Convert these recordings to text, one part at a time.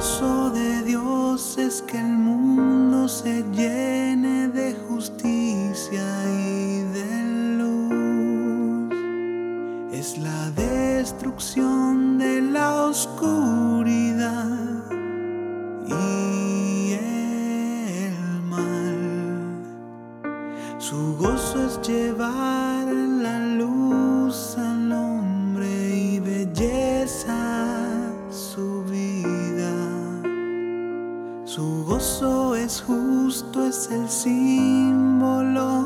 我说。es justo, es el símbolo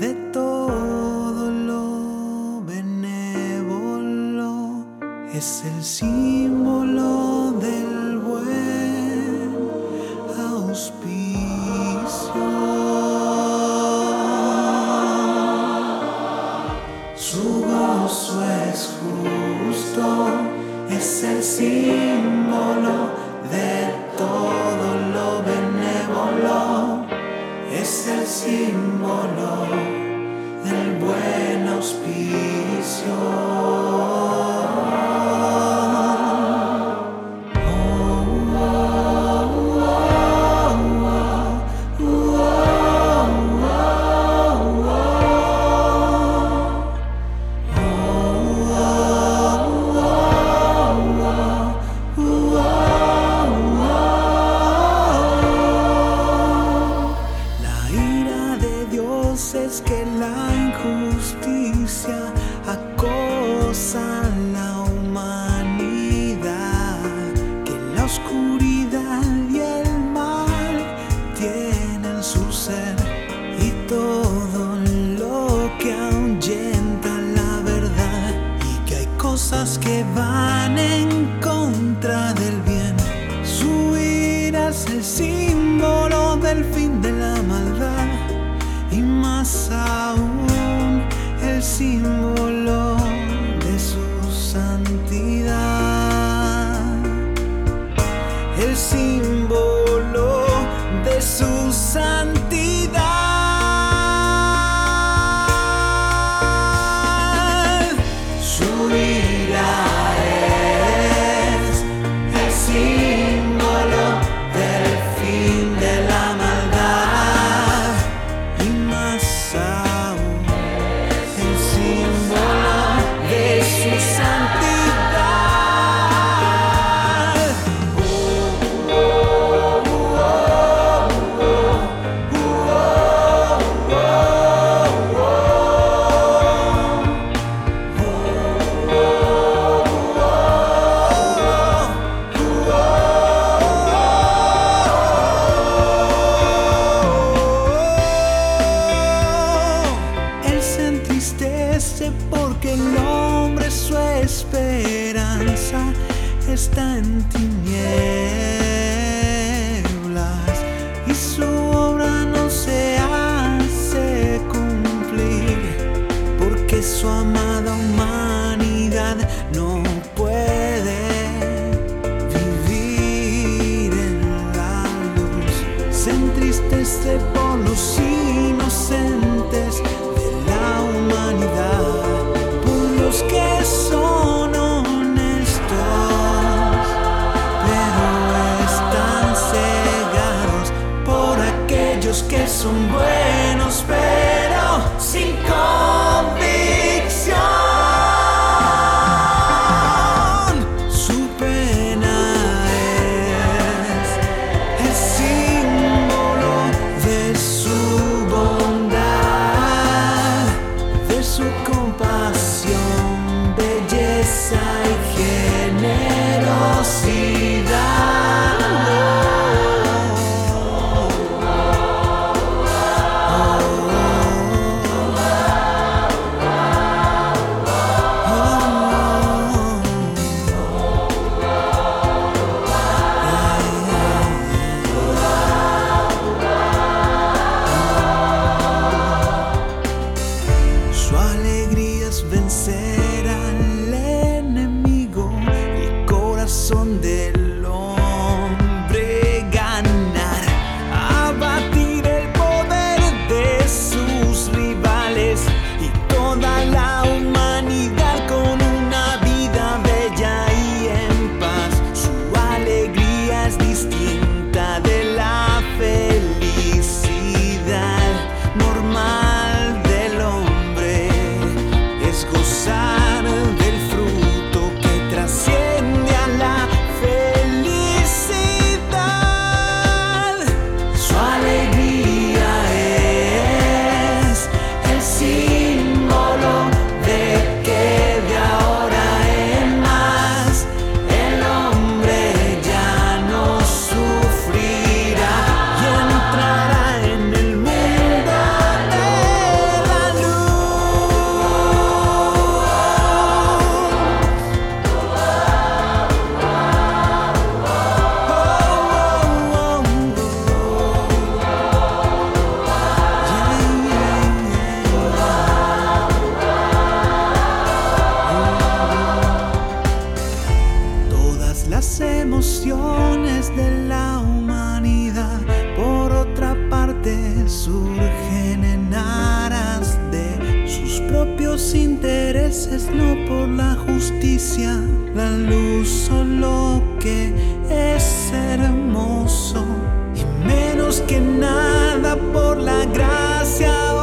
de todo lo benévolo, es el símbolo. see more. está. Propios intereses, no por la justicia. La luz solo que es hermoso y menos que nada por la gracia.